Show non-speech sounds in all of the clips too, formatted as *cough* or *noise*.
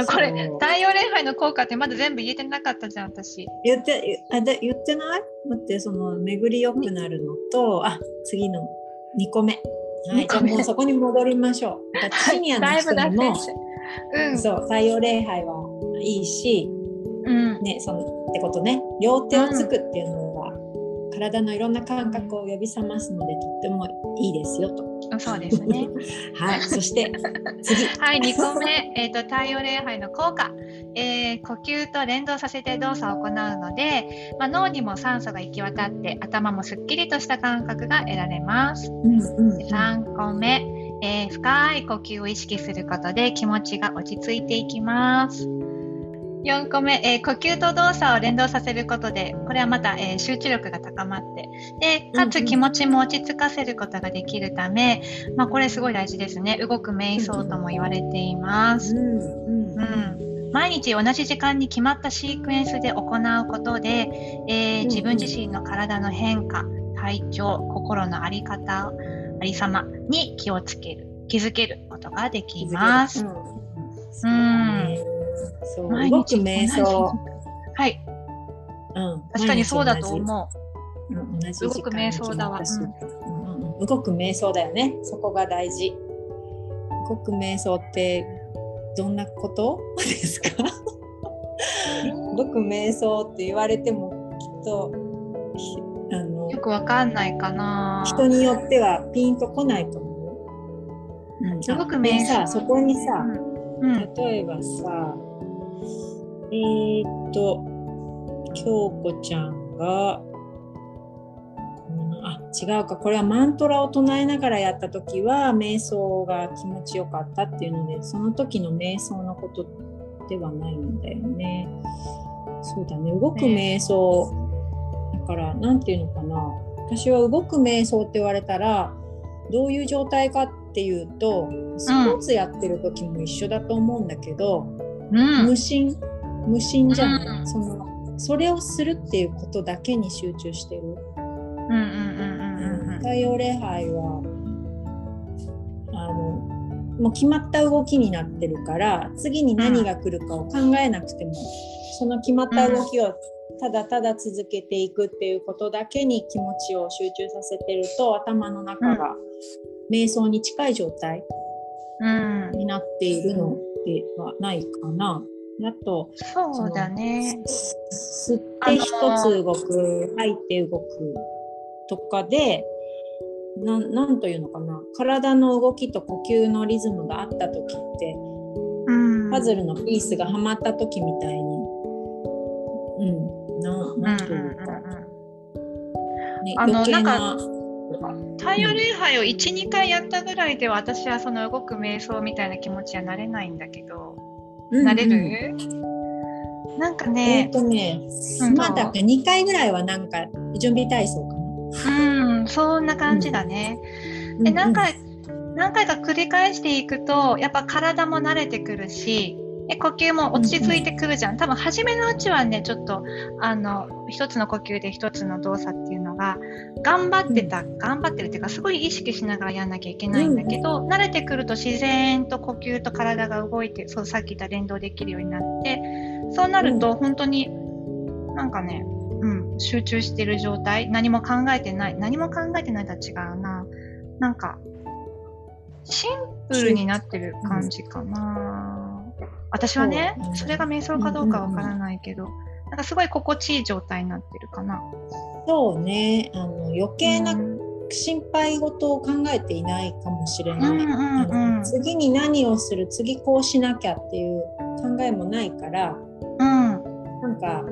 あこれ太陽礼拝の効果ってまだ全部言えてなかったじゃん私。言ってあで言ってない？待ってその巡り良くなるのと、あ次の2個目。はいじゃあもうそこに戻りましょう。シニアの人にもうん。そう太陽礼拝はいいしうん。ねそのってことね。両手をつくっていうのは、体のいろんな感覚を呼び覚ますのでとってもいいですよと。そうですね。*laughs* はいそして次。*laughs* はい、2個目、えーと、太陽礼拝の効果、えー呼吸と連動させて動作を行うので、まあ、脳にも酸素が行き渡って頭もすっきりとした感覚が得られます。うんうんで3個目、えー深い呼吸を意識することで気持ちが落ち着いていきます。4個目、えー呼吸と動作を連動させることで、これはまた、えー集中力が高まって、で、かうんうん。つ気持ちも落ち着かせることができるため、まあ、これすごい大事ですね。動く瞑想とも言われています。うんうん。うん、毎日同じ時間に決まったシークエンスで行うことで、えーうん自分自身の体の変化、体調、心の在り方、ありさまに気をつける、気づけることができます。うん。そうだねそう動く瞑想、はい、うん、確かにそうだと思う。うん、同じ動く瞑想だわうんうん動く瞑想だよね。そこが大事。動く瞑想ってどんなこと？ですか？動く瞑想って言われてもきっとひあのう。よくわかんないかな。人によってはピンとこないと思う。うん、動くあで瞑想さそこにさ、うん、うん、例えばさえー、っと京子ちゃんが、うんあ違うか。これはマントラを唱えながらやった時は瞑想が気持ちよかったっていうのでその時の瞑想のことではないんだよね。そうだね。動く瞑想、だからなんていうのかな。私は動く瞑想って言われたらどういう状態かっていうとスポーツやってる時も一緒だと思うんだけど、うん。無心無心じゃない、うん。そのそれをするっていうことだけに集中してる、うんうんうんうんうん太陽礼拝はあのもう決まった動きになってるから次に何が来るかを考えなくても、その決まった動きをただただ続けていくっていうことだけに気持ちを集中させてると頭の中が瞑想に近い状態うん。になっているのではないかな。あとそうだね。吸って一つ動く、吐いて動くとかでなんなんというのかな。体の動きと呼吸のリズムがあった時ってうん。パズルのピースがはまった時みたいにうんななんというか、ね、あの余計なな太陽礼拝を12回やったぐらいで私はその動く瞑想みたいな気持ちはなれないんだけど、うんなれうん。る？なんかえっ、ね、とね、うん。まだ2回ぐらいはなんか準備体操かな。うん、そんな感じだね。うん。で何回何回か繰り返していくとやっぱ体も慣れてくるしで呼吸も落ち着いてくるじゃん、多分初めのうちはねちょっとあの一つの呼吸で一つの動作っていうのが頑張ってた、頑張ってるっていうかすごい意識しながらやんなきゃいけないんだけど、慣れてくると自然と呼吸と体が動いてそうさっき言った連動できるようになってそうなると本当になんかね、うん、集中してる状態何も考えてない何も考えてないとは違うな。なんかシンプルになってる感じかな、私はねそれが瞑想かどうかわからないけど、なんかすごい心地いい状態になってるかな。そうね。あの余計なうん。心配事を考えていないかもしれない。うんうんうん。あの次に何をする次こうしなきゃっていう考えもないからうん。なんか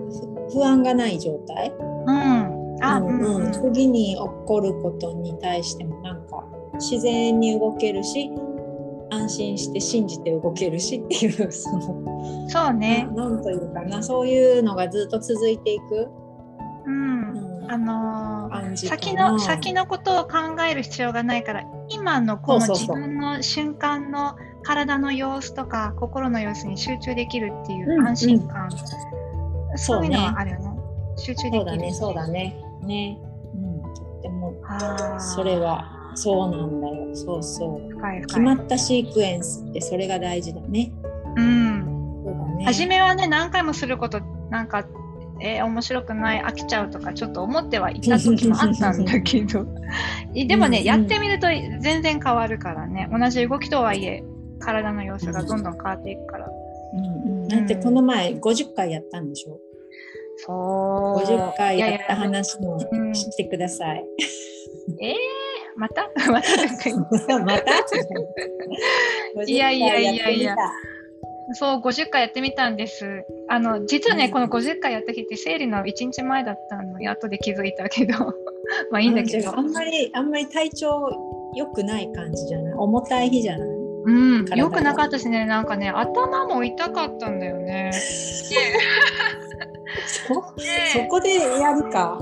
ふ不安がない状態、うん。あうん。うんうん。次に起こることに対してもなんか自然に動けるし安心して信じて動けるしっていうそのそうね、ななんというかなそういうのがずっと続いていく、うん。うん。あのー先の先のことを考える必要がないから今のこの自分の瞬間の体の様子とか心の様子に集中できるっていううん安心感、そういうのそうねはあるよね。集中できるそうだねそうだね。ね、うん、とってもあー。それはそうなんだよ。そうそう。深い決深い。まったシークエンスってそれが大事だね。うん。初めはね何回もすることなんかえー、面白くない飽きちゃうとかちょっと思ってはいた時もあったんだけど。*laughs* でもね、うんうん、やってみると全然変わるからね。同じ動きとはいえ体の様子がどんどん変わっていくから。うんうん、てこの前50回やったんでしょ？そう。50回やった話もしてください。いやいやえー、また？*laughs* また？*laughs* また？いやいやいやいや。そう、50回やってみたんです。あの、実はね、うん、この50回やった日って生理の1日前だったのに、後で気づいたけど、*laughs* まあいいんだけど。あんまり、あんまり体調良くない感じじゃない？重たい日じゃない？うん、よくなかったしね、なんかね、頭も痛かったんだよね。そそこでやるか。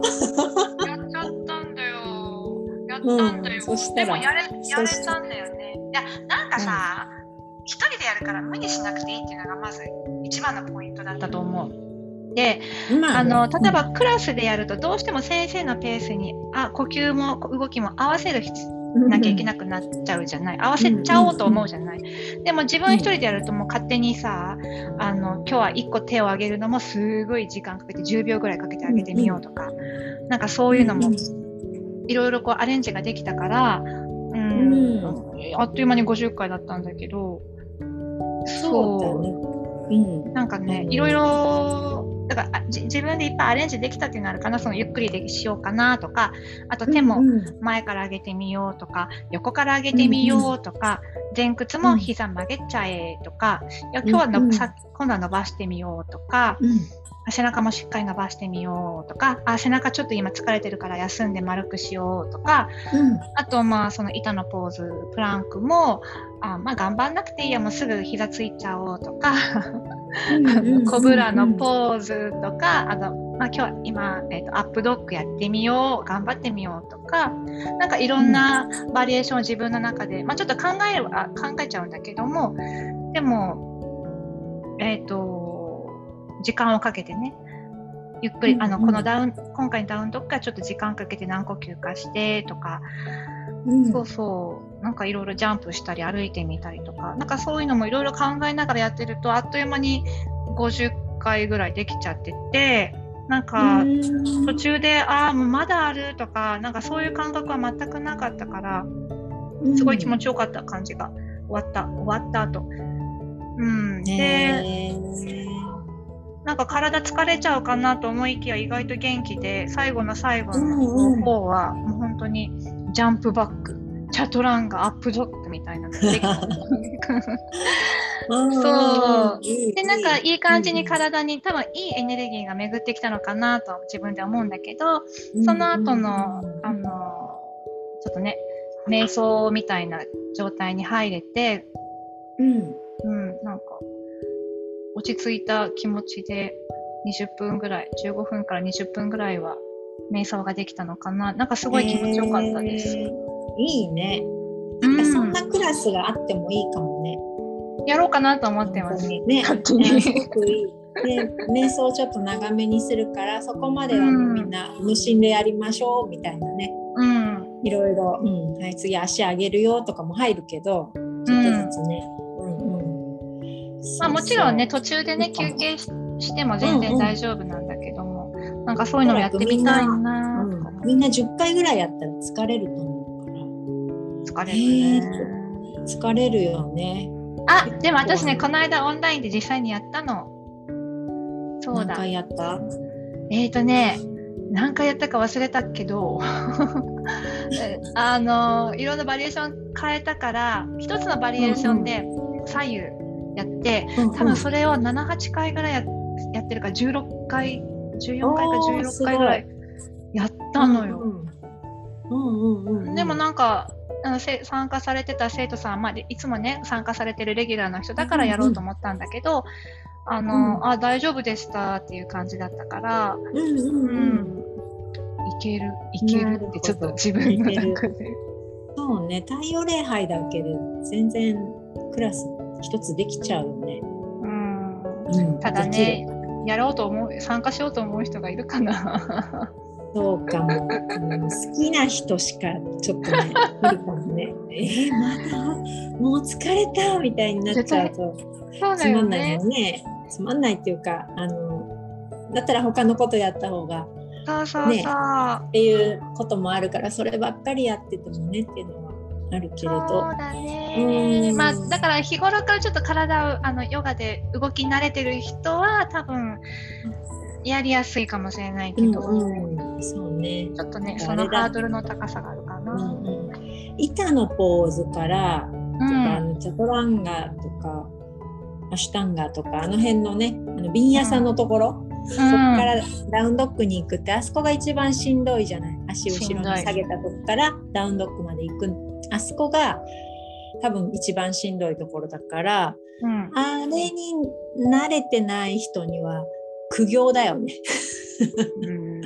やったんだよ。うん、でもやれやれたんだよね。いや、なんかさ、一人でやるから無理しなくていいっていうのがまず一番のポイントだったと思う。で、まあ、あの例えばクラスでやるとどうしても先生のペースにあ呼吸も動きも合わせるなきゃいけなくなっちゃうじゃない、合わせちゃおうと思うじゃない、でも自分一人でやるともう勝手にさあの今日は1個手を挙げるのもすごい時間かけて10秒ぐらいかけてあげてみようとか、なんかそういうのもいろいろこうアレンジができたから、うん、あっという間に50回だったんだけど。そう、ね、う。ん、なんかね、いろいろだから自分でいっぱいアレンジできたっていうのあるかな？そのゆっくりでしようかなとかあと手も前から上げてみようとか、横から上げてみようとか、前屈も膝曲げちゃえとか、いや今日はの、さ今度は伸ばしてみようとか、背中もしっかり伸ばしてみようとかあ背中ちょっと今疲れてるから休んで丸くしようとか、うん、あとまあその板のポーズプランクもあまあ頑張んなくていいやもうすぐ膝ついちゃおうとか *laughs* コブラのポーズとかあのまあ、今日は今、えーと、アップドッグやってみよう頑張ってみようとかなんかいろんなバリエーションを自分の中で、まあ、ちょっと考えあ考えちゃうんだけどもでもえっ、ー、と時間をかけてね。ゆっくり、あのこのダウン今回のダウンとかちょっと時間かけて何呼吸かしてとか、うん、そうそう。なんかいろいろジャンプしたり歩いてみたりとか。なんかそういうのもいろいろ考えながらやってるとあっという間に50回ぐらいできちゃってて。なんか途中でああもうまだあるとか。なんかそういう感覚は全くなかったからすごい気持ちよかった感じが。終わった。終わった後。うん。でなんか体疲れちゃうかなと思いきや意外と元気で最後の最後の方はもう本当にジャンプバックチャトランがアップドッグみたいなのがで *laughs* そう。でなんかいい感じに体に多分いいエネルギーが巡ってきたのかなと自分で思うんだけどその後のあのちょっとね瞑想みたいな状態に入れてうん、落ち着いた気持ちで20分ぐらい、15分から20分ぐらいは瞑想ができたのかな。なんかすごい気持ちよかったです。えー、いいね。なんかそんなクラスがあってもいいかもね。うん、やろうかなと思ってます。ね、ねすごくいい。で瞑想ちょっと長めにするからそこまではみんな無心でやりましょうみたいなね、うん、いろいろ、うん、はい、次足上げるよとかも入るけどちょっとずつね、まあ、もちろんね途中でね休憩しても全然大丈夫なんだけども、うんうん、なんかそういうのもやってみたいな、うん、みんな10回ぐらいやったら疲れると思うから。疲れるね、疲れるよね。あでも私ねこの間オンラインで実際にやったの。そうだ。何回やった？えっ、ー、とね何回やったか忘れたけど *laughs* あのいろんなバリエーション変えたから一つのバリエーションで左右やって、うんうん、多分それを78回ぐらいややってるか16回14回か16回ぐらいやったのよ。でもなんかあの参加されてた生徒さん、まあ、いつもね参加されてるレギュラーの人だからやろうと思ったんだけど、あの、うん、あ大丈夫でしたっていう感じだったから、うんいけるいけるってちょっと自分の中で。そうね太陽礼拝だけで全然クラス一つできちゃうよね。うん、うん、ただねやろうと思う参加しようと思う人がいるかな。そうかも、うん、好きな人しかちょっとね無理かもね。*laughs* えー、まだ？もう疲れた？みたいになっちゃうとそうだよね。ね。つまんないっていうかあのだったら他のことやった方がそうそうそう、ね。っていうこともあるからそればっかりやっててもねっていうのはあるけれど。そうだね。うん。まあだから日頃からちょっと体をあのヨガで動き慣れてる人は多分やりやすいかもしれないけど、うんうん、そうね、ちょっとねそのハードルの高さがあるかな。うんうん、板のポーズからうとか、あんのチャトランガとかアシュタンガとかあの辺のねあの瓶屋さんのところ、そこからダウンドッグに行くってあそこが一番しんどいじゃない？足後ろに下げたとこからダウンドッグまで行くあそこが多分一番しんどいところだからうん。あれに慣れてない人には苦行だよね。ね。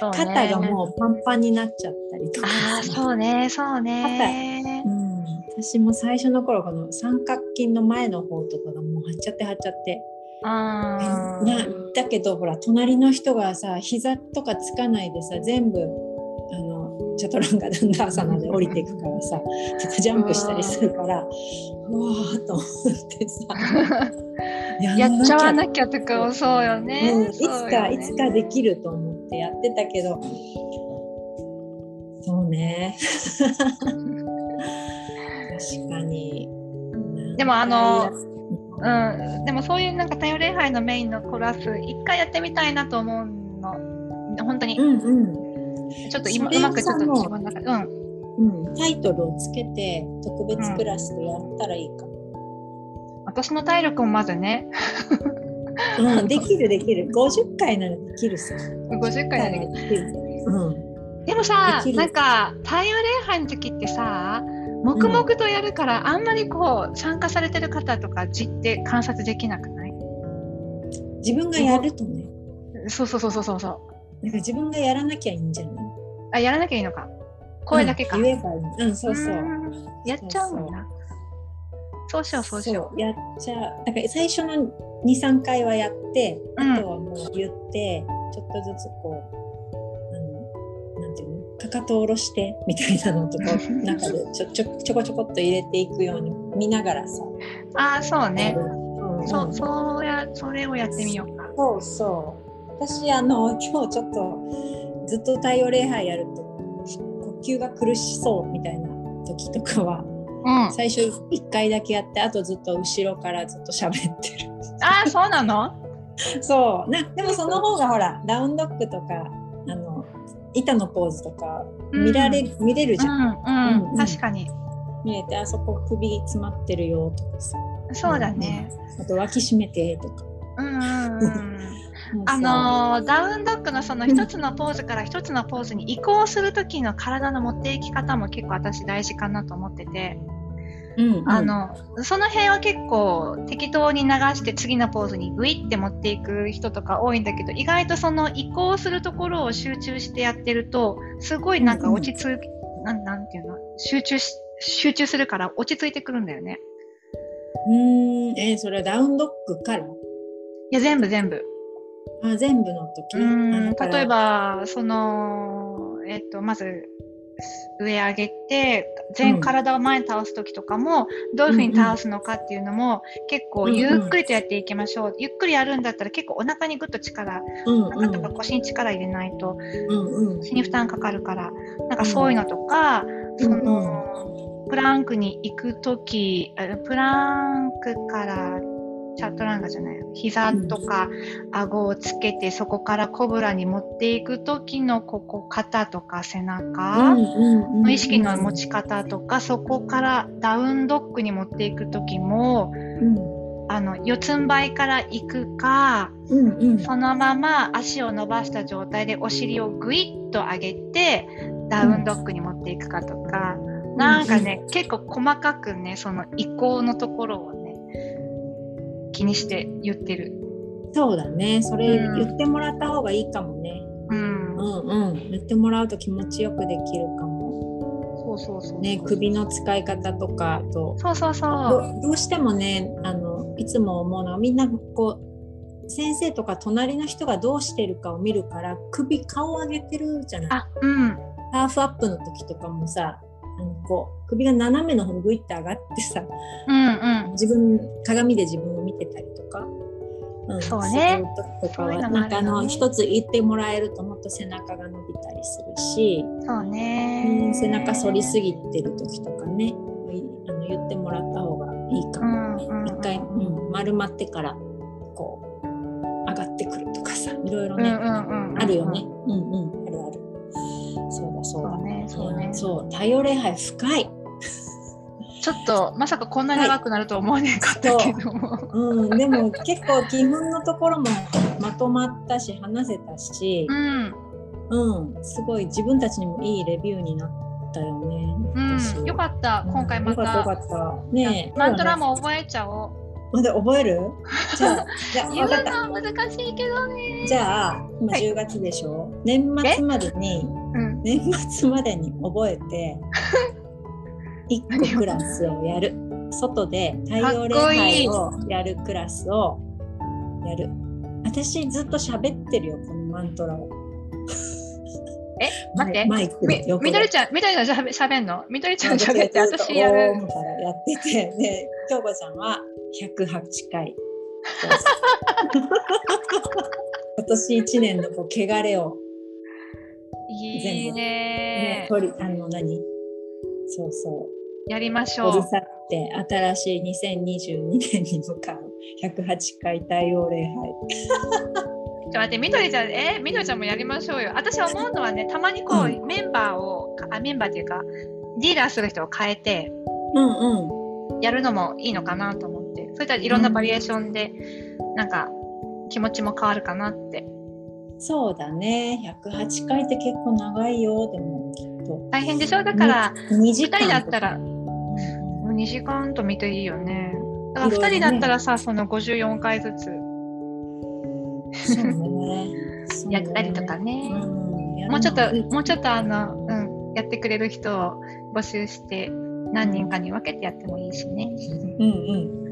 肩がもうパンパンになっちゃったりとかそうねそうね。うん、私も最初の頃この三角筋の前の方とかがもう張っちゃって張っちゃって、あー。なだけどほら隣の人がさ膝とかつかないでさ全部あのチャトランガダンダーサナで降りていくからさとかジャンプしたりするからうわーと思ってさ。*laughs* やっちゃわなききゃとかそうよね。うん、いつかいつかできると思ってやってたけど。そうね。確かに。でもあのうん、でもそういうなんか太陽礼拝のメインのコラス一回やってみたいなと思うの。本当に、うんうんちょっと今そうまくちょっと自分の中でうん。うん、タイトルをつけて特別クラスでやったらいいか。も、私の体力もまずね。うんできるできる。50回ならできるさ。50回だけできる。うん。でもさなんか太陽礼拝の時ってさ黙々とやるから、あんまりこう参加されてる方とかじって観察できなくない？自分がやるとね。そうそうそうそうそうそう。なんか自分がやらなきゃいいんじゃない？あやらなきゃいいのか。声だけか、うん言えばいい。うんそうそう。うん。やっちゃうもんなそうしようそうしよう。やっちゃう。だから最初の23回はやってうん。あとはもう言って、ちょっとずつこうあのなんていうの？かかと下ろしてみたいなのとか *laughs* 中でちょちょちょこちょこっと入れていくように見ながらさ、ああそうね、そうそうやそれをやってみようか。そうそう。私あの今日ちょっとずっと太陽礼拝やると呼吸が苦しそうみたいな時とかはうん。最初1回だけやってあとずっと後ろからずっと喋ってる。ああそうなの？*laughs* そう。なでもその方がほらダウンドッグとかあの板のポーズとか見られ、見れるじゃん、うんうん、うん確かに。見れてあそこ首詰まってるよとかさ。そうだね、あと脇締めてとか。うんうんうんあのーダウンドッグのその一つのポーズから一つのポーズに移行する時の体の持っていき方も結構私大事かなと思ってて、うんうん。あのその辺は結構適当に流して次のポーズにグイって持っていく人とか多いんだけど意外とその移行するところを集中してやってるとすごいなんか落ち着く、なんなんていうの？集中し集中するから落ち着いてくるんだよね。うーん。えーそれはダウンドッグから？いや全部全部。あ全部の時？例えばそのえっとまず上上げて全体を前に倒す時とかも、どういうふうに倒すのかっていうのも、結構ゆっくりとやっていきましょう、ゆっくりやるんだったら結構お腹にぐっと力うんお腹とか腰に力入れないとうんうん。腰に負担かかるから。なんかそういうのとか、そのプランクに行く時あプランクからチャットランガじゃない膝とか顎をつけてそこからコブラに持っていく時のここ肩とか背中の意識の持ち方とかそこからダウンドッグに持っていく時もあの四つん這いから行くかうんうん。そのまま足を伸ばした状態でお尻をグイッと上げてダウンドッグに持っていくかとか、なんかね、結構細かくねその移行のところをね気にして言ってる。そうだねそれうん言ってもらった方がいいかもねうん、うんうん言ってもらうと気持ちよくできるかもそうそうそう。ね首の使い方とかあとそうそうそどう。どうしてもねあのいつも思うのはみんなこう先生とか隣の人がどうしてるかを見るから首顔上げてるじゃないあ、うん。ハーフアップの時とかもさあのこう首が斜めの方にグイッて上がってさうんうん。自分鏡で自分を見てたりとか。うん、そうね。とかはなんかあの一つ言ってもらえるともっと背中が伸びたりするし、そうね、うん、背中反りすぎてる時とかね。いあの言ってもらった方がいいかもね、うんうん一回、うん、丸まってからこう上がってくるとかさいろいろね、あるよね。うんうん、あるある。そうだそうだ。そうねそうね。そう、太陽礼拝深い。ちょっとまさかこんな長くなると思わなかったけども、う。ん、でも結構基本のところもまとまったし話せたし。う、ん。うん、すごい自分たちにもいいレビューになったよね。私うん、よかった。今回まよかったよかたった。ねえ。マントラも覚えちゃおう。まだ覚える？*laughs* じゃあ、じゃあ分かった。のは難しいけどね。じゃあ今はい。10月でしょ？年末までにうん。年末までに覚えて *laughs* 1個クラスをやる。外で太陽礼拝をやるクラスをやる。私ずっと喋ってるよこのマントラを。え？待って。マイクみみどりちゃんみどりちゃんしゃべしゃべんの？みどりちゃん私しゃべって私やる。やってて。で京子ちゃんは108回。*laughs* 今年1年のこう汚れを。いいねね取りあの何？そうそうやりましょうって新しい2022年に向かう108回太陽礼拝。*laughs* ちょ待ってみどりちゃんえみどりちゃんもやりましょうよ私思うのはねたまにこう、うメンバーをあメンバーっていうかリーダーする人を変えてうんうん。やるのもいいのかなと思ってそれといろんなバリエーションで、なんか気持ちも変わるかなってそうだね。108回って結構長いよ。でもきっと。大変でしょ？だから、2時2人だったらうん2時間と見ていいよねだから2いろいろね人だったらさその54回ずつそう *laughs* ね。やったりとかねもうちょっといいもうちょっとあの、うん、やってくれる人を募集して何人かに分けてやってもいいしね、うんうん。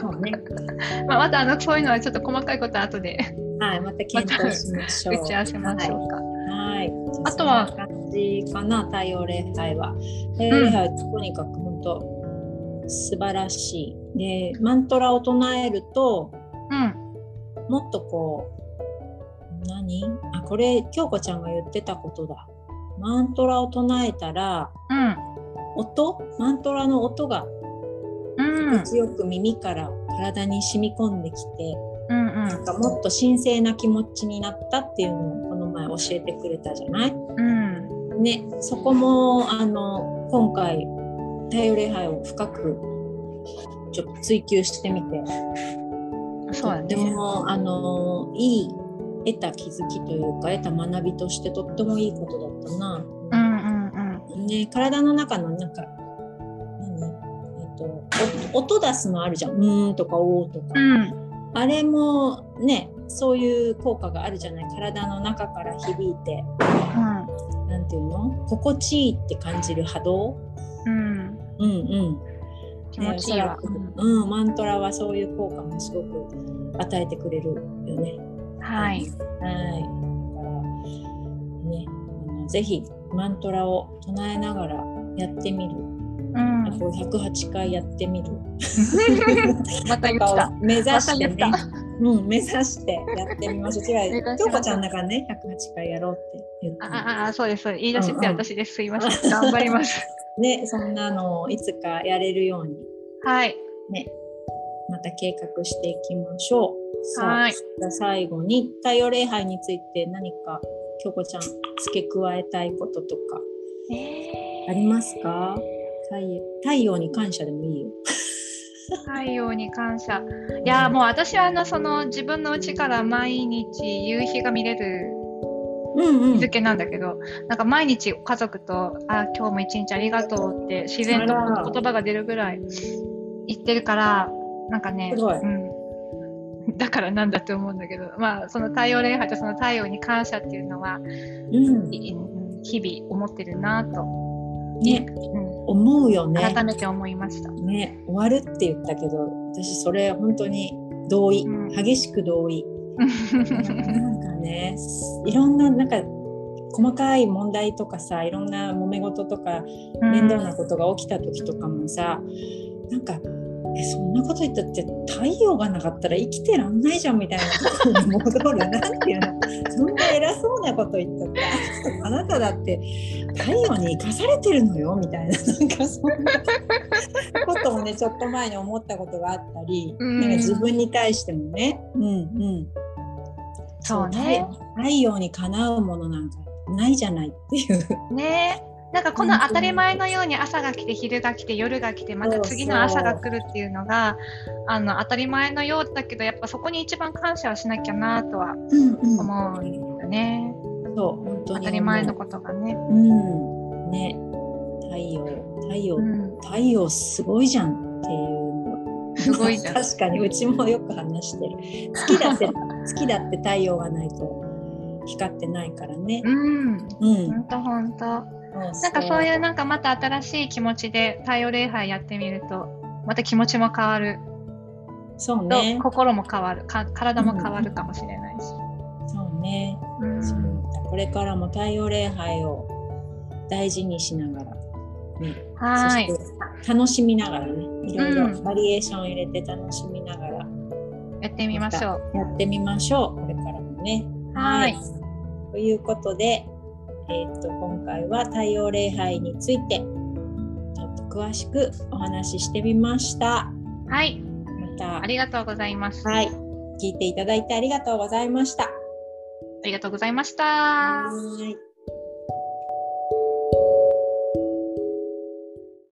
そうね。*laughs* まあ、またあのそういうのはちょっと細かいことは後ではい、また検討しましょう。打ち合わせましょうか、はい。じゃあとは感じかな、太陽礼拝は。礼拝はとにかく本当素晴らしい。で、マントラを唱えると、うん。もっとこう、何？あ、これ、京子ちゃんが言ってたことだ。マントラを唱えたら、うん。音？マントラの音がうん。強く耳から体に染み込んできて、うんなんかもっと神聖な気持ちになったっていうのをこの前教えてくれたじゃない？うんうん。ね、そこもあの今回太陽礼拝を深くちょっと追求してみて。そうだともあのいい得た気づきというか得た学びとしてとってもいいことだったな。うんうんうん。ね、体の中のなんか何、えっと、お音出すのあるじゃん「うーん」とか「おー」とか、うん。あれもねそういう効果があるじゃない？体の中から響いて。なんていうの？心地いいって感じる波動？うん。うんうん。気持ちいいわ。うん、マントラはそういう効果もすごく与えてくれるよね。はい。はい。だからね、ぜひマントラを唱えながらやってみる。うん。あと108回やってみる。*laughs* また目指してね。うん、目指してやってみましょう。違う、*laughs* 京子ちゃんだからね、108回やろうって言って。あああそうですそうです。言い出しって私です、すいません。頑張りますね、そんなのをいつかやれるように。はい。ね、また計画していきましょう。はい。じゃあ最後に太陽礼拝について何か京子ちゃん付け加えたいこととか。ありますか？太陽太陽に感謝でもいいよ。太陽に感謝。いやもう私はあのその自分の家から毎日夕日が見れる日付なんだけど、なんか毎日家族と「あ今日も一日ありがとう」って自然と言葉が出るぐらい言ってるからなんかねすごい。うん、*laughs* だからなんだって思うんだけどまあその太陽礼拝とその太陽に感謝っていうのはうん。い日々思ってるなと、ね、うん。思うよね。改めて思いました。ね、終わるって言ったけど私それ本当に同意、うん。激しく同意。なんかねいろんななんか細かい問題とかさいろんな揉め事とか面倒なことが起きた時とかもさなんかえそんなこと言ったって太陽がなかったら生きてらんないじゃんみたいな。ところに戻るなんていうのそんな偉そうなこと言ったって。あなただって太陽に生かされてるのよみたいな。なんかそんなことをねちょっと前に思ったことがあったり、うん。なんか自分に対してもね。うんうん。そうね。太太陽にかなうものなんかないじゃないっていう。ねなんかこの当たり前のように朝が来て昼が来て夜が来てまた次の朝が来るっていうのがあの当たり前のようだけどやっぱそこに一番感謝をしなきゃなとはうんうん思うんだよね。そう本当に。当たり前のことがね。うん。ね。太陽太陽、うん、太陽すごいじゃんっていうの。すごいじゃん。*laughs* 確かにうちもよく話してる。月だって *laughs* 月だって太陽がないと光ってないからね。うん、うん。本当本当。なんかそういうなんかまた新しい気持ちで太陽礼拝やってみるとまた気持ちも変わる。と、そうね。心も変わる。か体も変わるかもしれないし。そうね、うん。そうこれからも太陽礼拝を大事にしながら、ね、はい。そして楽しみながらねいろいろうん。バリエーションを入れて楽しみながら。やってみましょう。やってみましょう。これからもね。はい。ということで、えー、と今回は太陽礼拝についてちょっと詳しくお話ししてみました。はい、またありがとうございます。はい聞いていただいてありがとうございました。ありがとうございました。はい